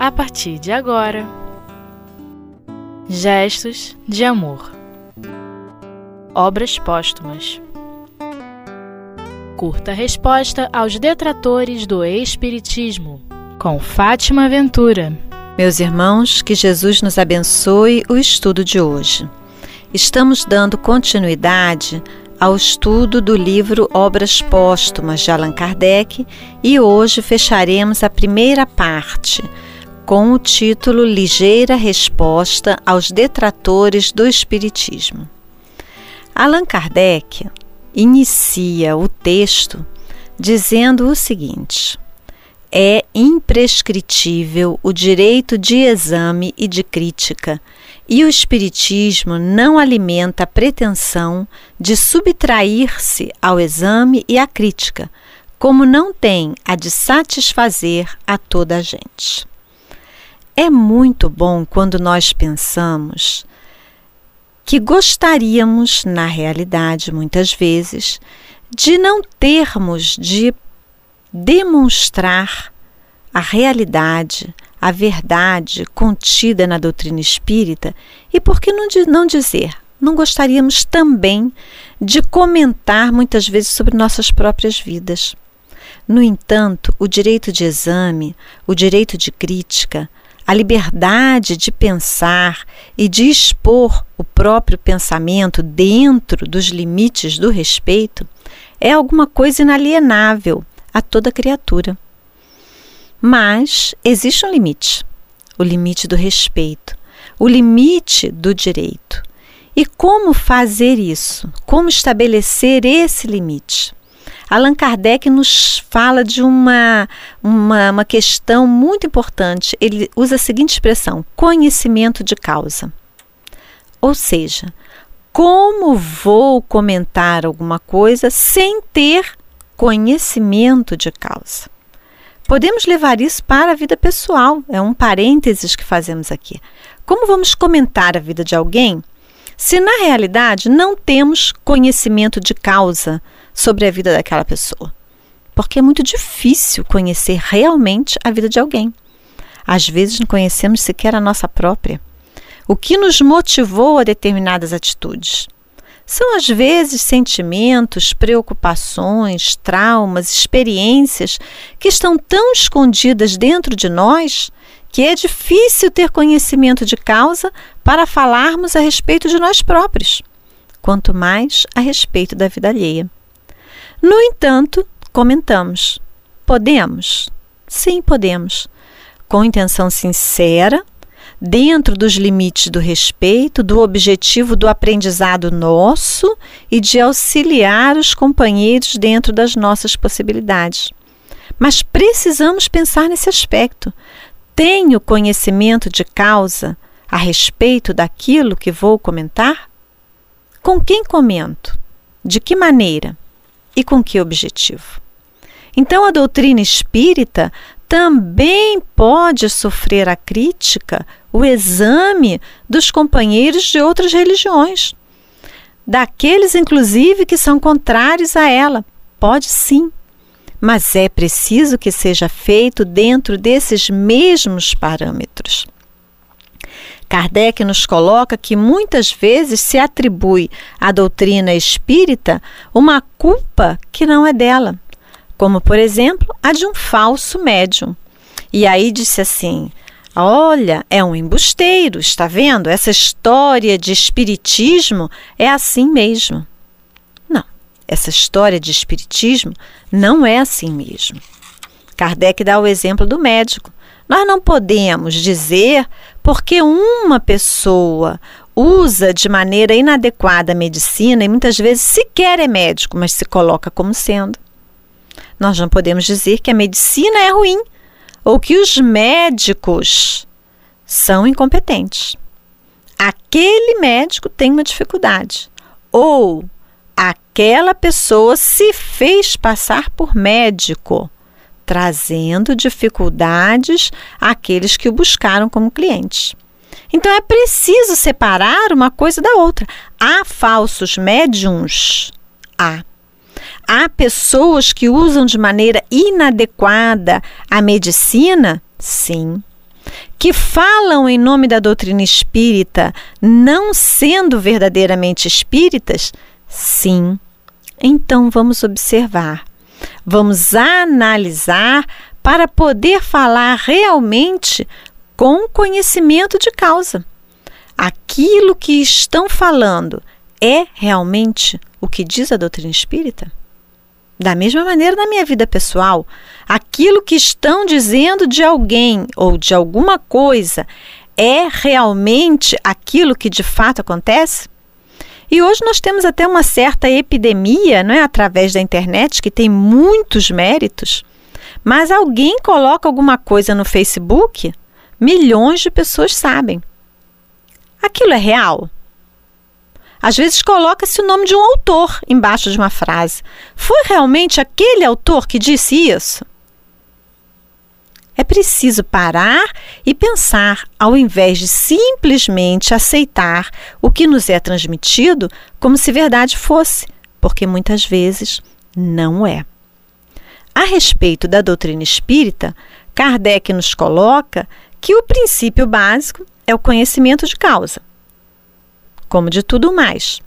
a partir de agora. Gestos de amor. Obras póstumas. Curta resposta aos detratores do Espiritismo, com Fátima Ventura. Meus irmãos, que Jesus nos abençoe o estudo de hoje. Estamos dando continuidade ao estudo do livro Obras Póstumas de Allan Kardec e hoje fecharemos a primeira parte com o título Ligeira Resposta aos Detratores do Espiritismo. Allan Kardec inicia o texto dizendo o seguinte: é imprescritível o direito de exame e de crítica, e o Espiritismo não alimenta a pretensão de subtrair-se ao exame e à crítica, como não tem a de satisfazer a toda a gente. É muito bom quando nós pensamos que gostaríamos, na realidade, muitas vezes, de não termos de demonstrar a realidade, a verdade contida na doutrina espírita e por que não, não dizer? Não gostaríamos também de comentar muitas vezes sobre nossas próprias vidas. No entanto, o direito de exame, o direito de crítica, a liberdade de pensar e de expor o próprio pensamento dentro dos limites do respeito é alguma coisa inalienável a toda criatura. Mas existe um limite, o limite do respeito, o limite do direito. E como fazer isso? Como estabelecer esse limite? Allan Kardec nos fala de uma, uma, uma questão muito importante. Ele usa a seguinte expressão: conhecimento de causa. Ou seja, como vou comentar alguma coisa sem ter conhecimento de causa? Podemos levar isso para a vida pessoal, é um parênteses que fazemos aqui. Como vamos comentar a vida de alguém se na realidade não temos conhecimento de causa sobre a vida daquela pessoa. Porque é muito difícil conhecer realmente a vida de alguém. Às vezes não conhecemos sequer a nossa própria. O que nos motivou a determinadas atitudes? São às vezes sentimentos, preocupações, traumas, experiências que estão tão escondidas dentro de nós que é difícil ter conhecimento de causa para falarmos a respeito de nós próprios, quanto mais a respeito da vida alheia. No entanto, comentamos: podemos? Sim, podemos. Com intenção sincera, dentro dos limites do respeito, do objetivo do aprendizado nosso e de auxiliar os companheiros dentro das nossas possibilidades. Mas precisamos pensar nesse aspecto. Tenho conhecimento de causa a respeito daquilo que vou comentar? Com quem comento? De que maneira? E com que objetivo. Então, a doutrina espírita também pode sofrer a crítica, o exame dos companheiros de outras religiões, daqueles, inclusive, que são contrários a ela. Pode sim, mas é preciso que seja feito dentro desses mesmos parâmetros. Kardec nos coloca que muitas vezes se atribui à doutrina espírita uma culpa que não é dela, como por exemplo a de um falso médium. E aí disse assim: Olha, é um embusteiro, está vendo? Essa história de espiritismo é assim mesmo. Não, essa história de espiritismo não é assim mesmo. Kardec dá o exemplo do médico. Nós não podemos dizer porque uma pessoa usa de maneira inadequada a medicina e muitas vezes sequer é médico, mas se coloca como sendo. Nós não podemos dizer que a medicina é ruim ou que os médicos são incompetentes. Aquele médico tem uma dificuldade ou aquela pessoa se fez passar por médico trazendo dificuldades àqueles que o buscaram como clientes. Então é preciso separar uma coisa da outra. Há falsos médiums? Há. Há pessoas que usam de maneira inadequada a medicina? Sim. que falam em nome da doutrina espírita, não sendo verdadeiramente espíritas? Sim. Então vamos observar, vamos analisar para poder falar realmente com conhecimento de causa. Aquilo que estão falando é realmente o que diz a doutrina espírita? Da mesma maneira na minha vida pessoal, aquilo que estão dizendo de alguém ou de alguma coisa é realmente aquilo que de fato acontece? E hoje nós temos até uma certa epidemia, não é, através da internet que tem muitos méritos. Mas alguém coloca alguma coisa no Facebook, milhões de pessoas sabem. Aquilo é real? Às vezes coloca-se o nome de um autor embaixo de uma frase. Foi realmente aquele autor que disse isso? Preciso parar e pensar, ao invés de simplesmente aceitar o que nos é transmitido como se verdade fosse, porque muitas vezes não é. A respeito da doutrina espírita, Kardec nos coloca que o princípio básico é o conhecimento de causa como de tudo mais.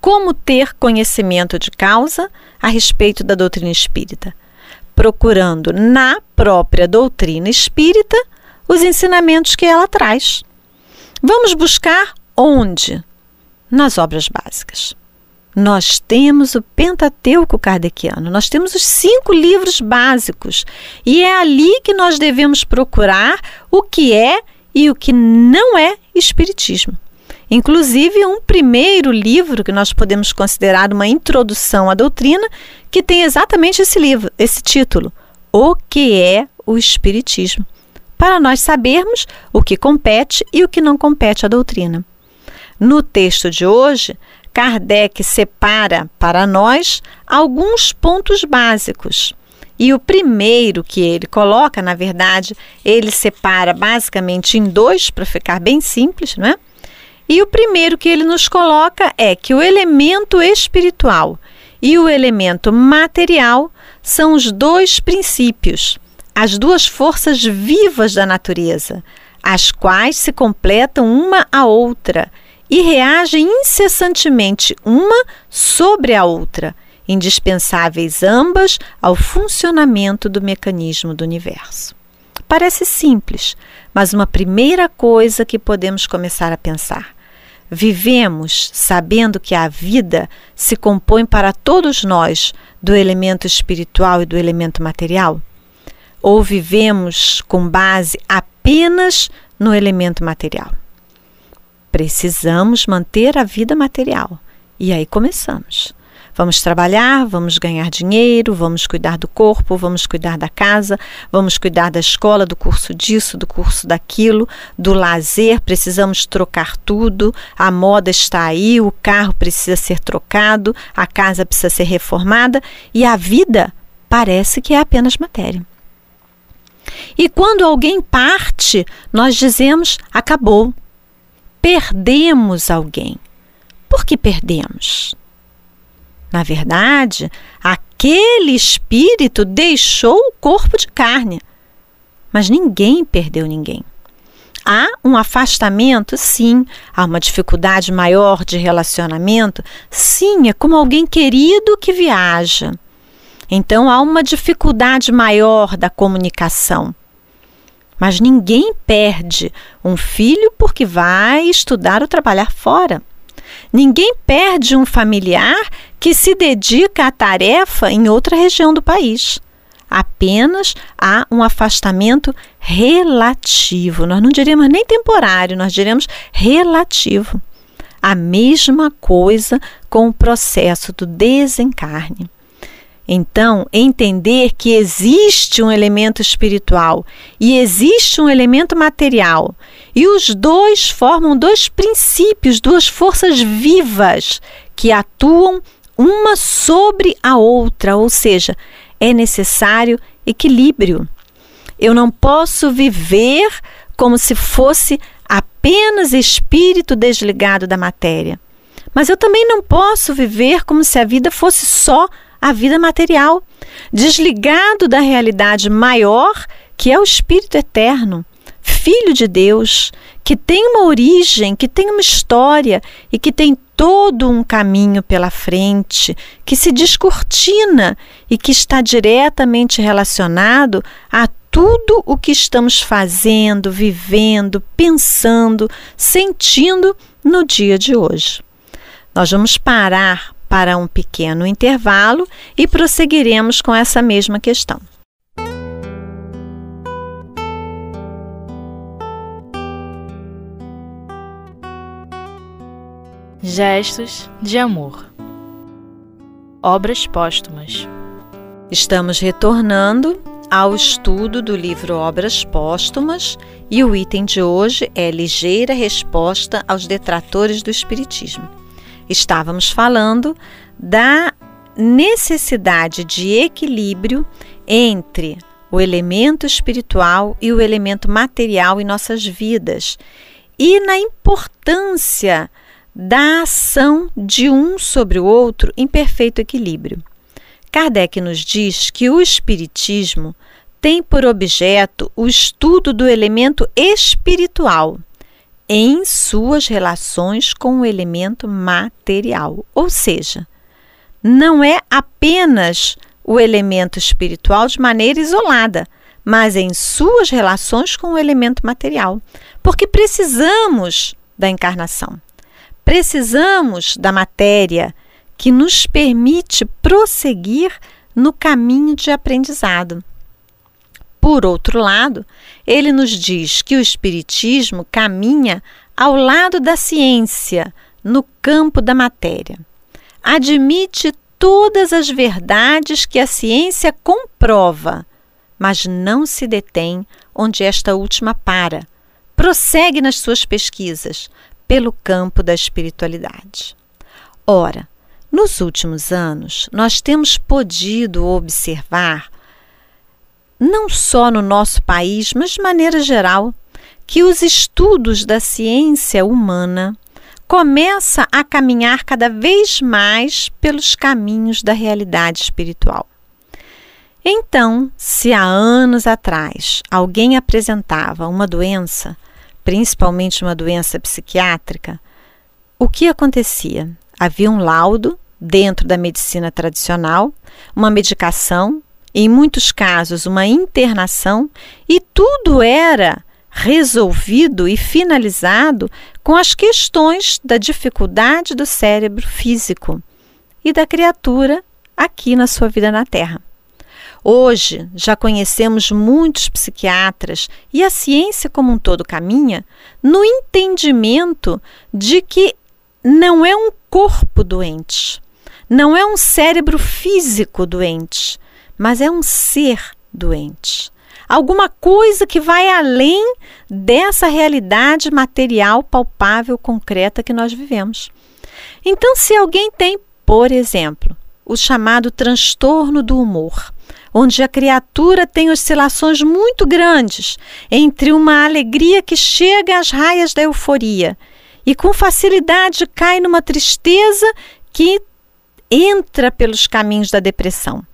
Como ter conhecimento de causa a respeito da doutrina espírita? Procurando na própria doutrina espírita os ensinamentos que ela traz. Vamos buscar onde? Nas obras básicas. Nós temos o Pentateuco Kardeciano, nós temos os cinco livros básicos, e é ali que nós devemos procurar o que é e o que não é Espiritismo. Inclusive, um primeiro livro que nós podemos considerar uma introdução à doutrina, que tem exatamente esse livro, esse título: O que é o Espiritismo? Para nós sabermos o que compete e o que não compete à doutrina. No texto de hoje, Kardec separa para nós alguns pontos básicos. E o primeiro que ele coloca, na verdade, ele separa basicamente em dois, para ficar bem simples, não é? E o primeiro que ele nos coloca é que o elemento espiritual e o elemento material são os dois princípios, as duas forças vivas da natureza, as quais se completam uma a outra e reagem incessantemente uma sobre a outra, indispensáveis ambas ao funcionamento do mecanismo do universo. Parece simples, mas uma primeira coisa que podemos começar a pensar Vivemos sabendo que a vida se compõe para todos nós do elemento espiritual e do elemento material? Ou vivemos com base apenas no elemento material? Precisamos manter a vida material. E aí começamos. Vamos trabalhar, vamos ganhar dinheiro, vamos cuidar do corpo, vamos cuidar da casa, vamos cuidar da escola, do curso disso, do curso daquilo, do lazer, precisamos trocar tudo, a moda está aí, o carro precisa ser trocado, a casa precisa ser reformada e a vida parece que é apenas matéria. E quando alguém parte, nós dizemos: acabou. Perdemos alguém. Por que perdemos? Na verdade, aquele espírito deixou o corpo de carne, mas ninguém perdeu ninguém. Há um afastamento? Sim. Há uma dificuldade maior de relacionamento? Sim, é como alguém querido que viaja. Então há uma dificuldade maior da comunicação. Mas ninguém perde um filho porque vai estudar ou trabalhar fora. Ninguém perde um familiar que se dedica à tarefa em outra região do país. Apenas há um afastamento relativo. Nós não diríamos nem temporário, nós diríamos relativo. A mesma coisa com o processo do desencarne. Então, entender que existe um elemento espiritual e existe um elemento material, e os dois formam dois princípios, duas forças vivas que atuam uma sobre a outra, ou seja, é necessário equilíbrio. Eu não posso viver como se fosse apenas espírito desligado da matéria. Mas eu também não posso viver como se a vida fosse só a vida material, desligado da realidade maior que é o Espírito eterno. filho de Deus, que tem uma origem, que tem uma história e que tem todo um caminho pela frente, que se descortina e que está diretamente relacionado a tudo o que estamos fazendo, vivendo, pensando, sentindo no dia de hoje. Nós vamos parar para um pequeno intervalo e prosseguiremos com essa mesma questão. Gestos de amor. Obras póstumas. Estamos retornando ao estudo do livro Obras Póstumas e o item de hoje é Ligeira Resposta aos Detratores do Espiritismo. Estávamos falando da necessidade de equilíbrio entre o elemento espiritual e o elemento material em nossas vidas e na importância da ação de um sobre o outro em perfeito equilíbrio. Kardec nos diz que o Espiritismo tem por objeto o estudo do elemento espiritual em suas relações com o elemento material, ou seja, não é apenas o elemento espiritual de maneira isolada, mas em suas relações com o elemento material, porque precisamos da encarnação. Precisamos da matéria que nos permite prosseguir no caminho de aprendizado. Por outro lado, ele nos diz que o Espiritismo caminha ao lado da ciência, no campo da matéria. Admite todas as verdades que a ciência comprova, mas não se detém onde esta última para. Prossegue nas suas pesquisas, pelo campo da espiritualidade. Ora, nos últimos anos, nós temos podido observar, não só no nosso país, mas de maneira geral, que os estudos da ciência humana começa a caminhar cada vez mais pelos caminhos da realidade espiritual. Então, se há anos atrás alguém apresentava uma doença, principalmente uma doença psiquiátrica, o que acontecia? Havia um laudo dentro da medicina tradicional, uma medicação, em muitos casos, uma internação, e tudo era resolvido e finalizado com as questões da dificuldade do cérebro físico e da criatura aqui na sua vida na Terra. Hoje já conhecemos muitos psiquiatras e a ciência como um todo caminha no entendimento de que não é um corpo doente, não é um cérebro físico doente, mas é um ser doente. Alguma coisa que vai além dessa realidade material, palpável, concreta que nós vivemos. Então, se alguém tem, por exemplo, o chamado transtorno do humor, onde a criatura tem oscilações muito grandes entre uma alegria que chega às raias da euforia e com facilidade cai numa tristeza que entra pelos caminhos da depressão,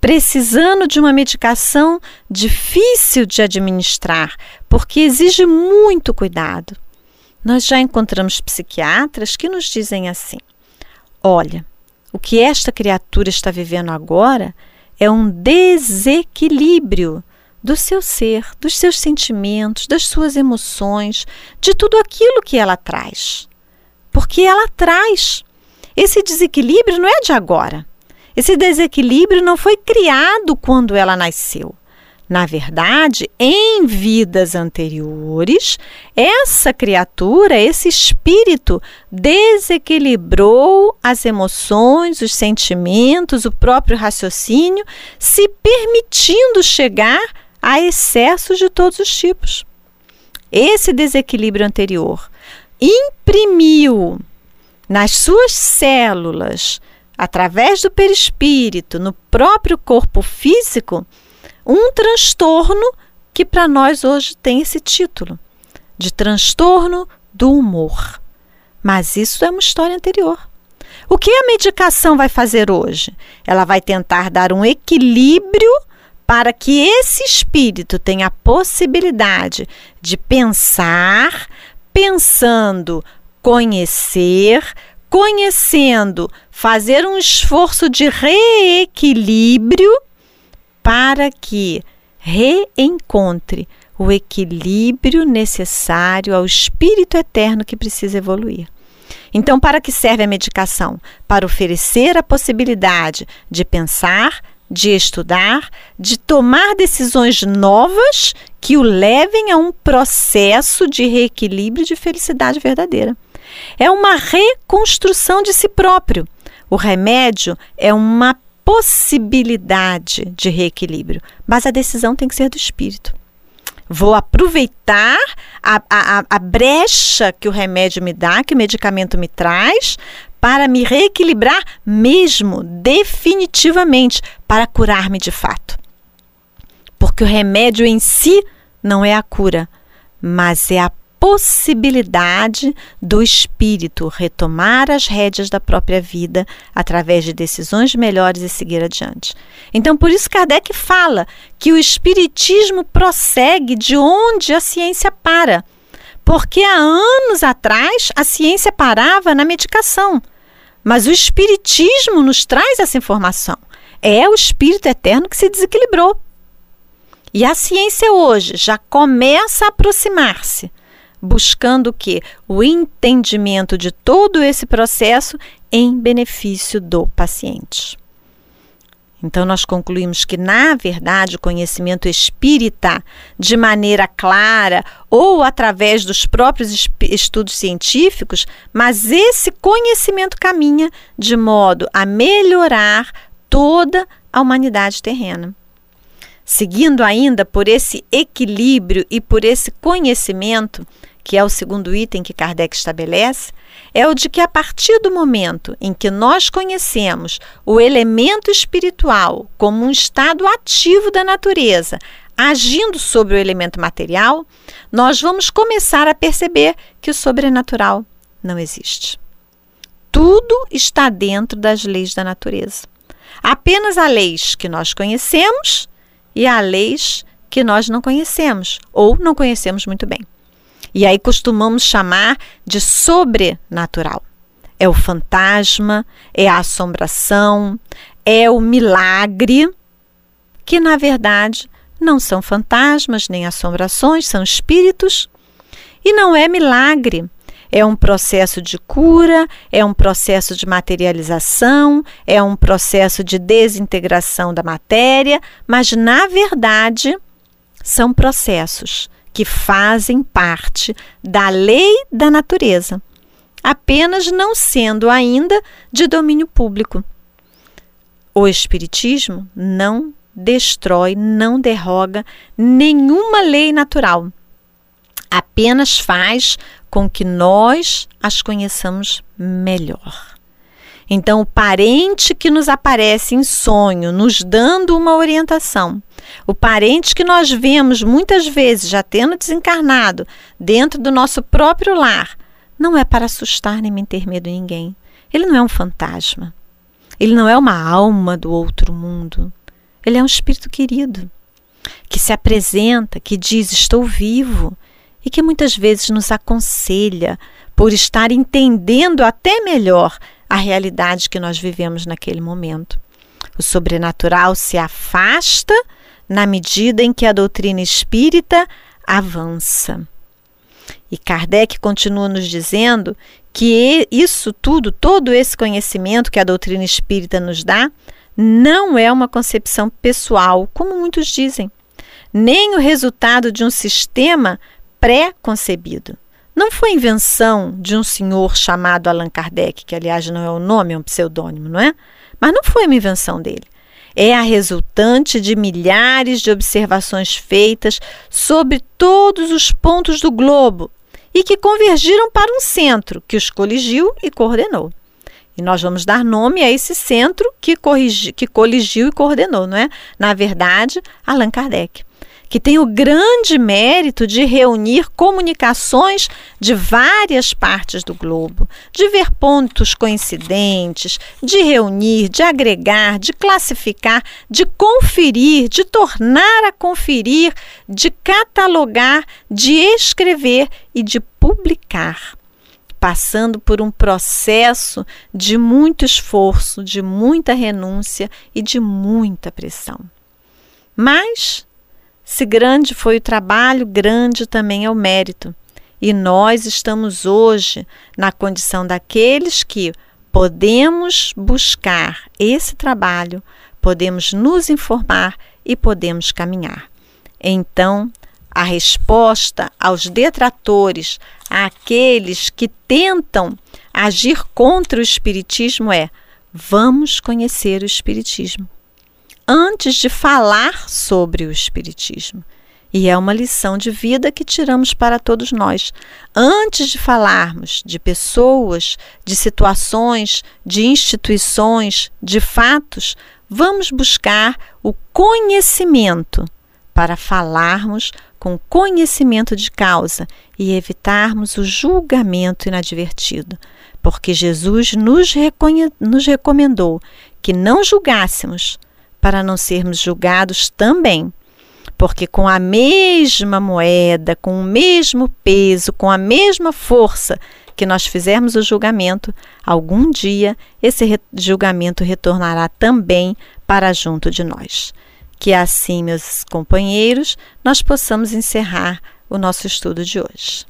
precisando de uma medicação difícil de administrar, porque exige muito cuidado. Nós já encontramos psiquiatras que nos dizem assim: olha, o que esta criatura está vivendo agora é um desequilíbrio do seu ser, dos seus sentimentos, das suas emoções, de tudo aquilo que ela traz. Porque ela traz. Esse desequilíbrio não é de agora. Esse desequilíbrio não foi criado quando ela nasceu. Na verdade, em vidas anteriores, essa criatura, esse espírito, desequilibrou as emoções, os sentimentos, o próprio raciocínio, se permitindo chegar a excessos de todos os tipos. Esse desequilíbrio anterior imprimiu nas suas células, através do perispírito, no próprio corpo físico, um transtorno que para nós hoje tem esse título de transtorno do humor. Mas isso é uma história anterior. O que a medicação vai fazer hoje? Ela vai tentar dar um equilíbrio para que esse espírito tenha a possibilidade de pensar, pensando, conhecer, conhecendo, fazer um esforço de reequilíbrio para que reencontre o equilíbrio necessário ao espírito eterno que precisa evoluir. Então, para que serve a medicação? Para oferecer a possibilidade de pensar, de estudar, de tomar decisões novas que o levem a um processo de reequilíbrio de felicidade verdadeira. É uma reconstrução de si próprio. O remédio é uma possibilidade de reequilíbrio, mas a decisão tem que ser do espírito. Vou aproveitar a, a, a brecha que o remédio me dá, que o medicamento me traz, para me reequilibrar mesmo, definitivamente, para curar-me de fato. Porque o remédio em si não é a cura, mas é a possibilidade do espírito retomar as rédeas da própria vida através de decisões melhores e seguir adiante. Então, por isso Kardec fala que o espiritismo prossegue de onde a ciência para. Porque há anos atrás a ciência parava na medicação. Mas o espiritismo nos traz essa informação. É o espírito eterno que se desequilibrou. E a ciência hoje já começa a aproximar-se buscando o que? O entendimento de todo esse processo em benefício do paciente. Então, nós concluímos que, na verdade, o conhecimento espírita, de maneira clara ou através dos próprios estudos científicos, mas esse conhecimento caminha de modo a melhorar toda a humanidade terrena. Seguindo ainda por esse equilíbrio e por esse conhecimento, que é o segundo item que Kardec estabelece, é o de que a partir do momento em que nós conhecemos o elemento espiritual como um estado ativo da natureza, agindo sobre o elemento material, nós vamos começar a perceber que o sobrenatural não existe. Tudo está dentro das leis da natureza. Apenas há leis que nós conhecemos e há leis que nós não conhecemos ou não conhecemos muito bem. E aí costumamos chamar de sobrenatural. É o fantasma, é a assombração, é o milagre, que na verdade não são fantasmas nem assombrações, são espíritos. E não é milagre, é um processo de cura, é um processo de materialização, é um processo de desintegração da matéria, mas na verdade são processos que fazem parte da lei da natureza, apenas não sendo ainda de domínio público. O Espiritismo não destrói, não derroga nenhuma lei natural, apenas faz com que nós as conheçamos melhor. Então, o parente que nos aparece em sonho, nos dando uma orientação, o parente que nós vemos muitas vezes já tendo desencarnado dentro do nosso próprio lar, não é para assustar nem ter medo de ninguém. Ele não é um fantasma. Ele não é uma alma do outro mundo. Ele é um espírito querido que se apresenta, que diz: Estou vivo, e que muitas vezes nos aconselha por estar entendendo até melhor a realidade que nós vivemos naquele momento. O sobrenatural se afasta na medida em que a doutrina espírita avança. E Kardec continua nos dizendo que isso tudo, todo esse conhecimento que a doutrina espírita nos dá, não é uma concepção pessoal, como muitos dizem, nem o resultado de um sistema pré-concebido. Não foi invenção de um senhor chamado Allan Kardec, que aliás não é o nome, é um pseudônimo, não é? Mas não foi uma invenção dele. É a resultante de milhares de observações feitas sobre todos os pontos do globo e que convergiram para um centro que os coligiu e coordenou. E nós vamos dar nome a esse centro que, corrigi, que coligiu e coordenou, não é? Na verdade, Allan Kardec que tem o grande mérito de reunir comunicações de várias partes do globo, de ver pontos coincidentes, de reunir, de agregar, de classificar, de conferir, de tornar a conferir, de catalogar, de escrever e de publicar passando por um processo de muito esforço, de muita renúncia e de muita pressão. Mas, se grande foi o trabalho, grande também é o mérito. E nós estamos hoje na condição daqueles que podemos buscar esse trabalho, podemos nos informar e podemos caminhar. Então, a resposta aos detratores, àqueles que tentam agir contra o Espiritismo é: vamos conhecer o Espiritismo. Antes de falar sobre o Espiritismo. E é uma lição de vida que tiramos para todos nós. Antes de falarmos de pessoas, de situações, de instituições, de fatos, vamos buscar o conhecimento para falarmos com conhecimento de causa e evitarmos o julgamento inadvertido, porque Jesus nos, nos recomendou que não julgássemos para não sermos julgados também. Porque com a mesma moeda, com o mesmo peso, com a mesma força que nós fizermos o julgamento, algum dia esse julgamento retornará também para junto de nós. Que assim, meus companheiros, nós possamos encerrar o nosso estudo de hoje.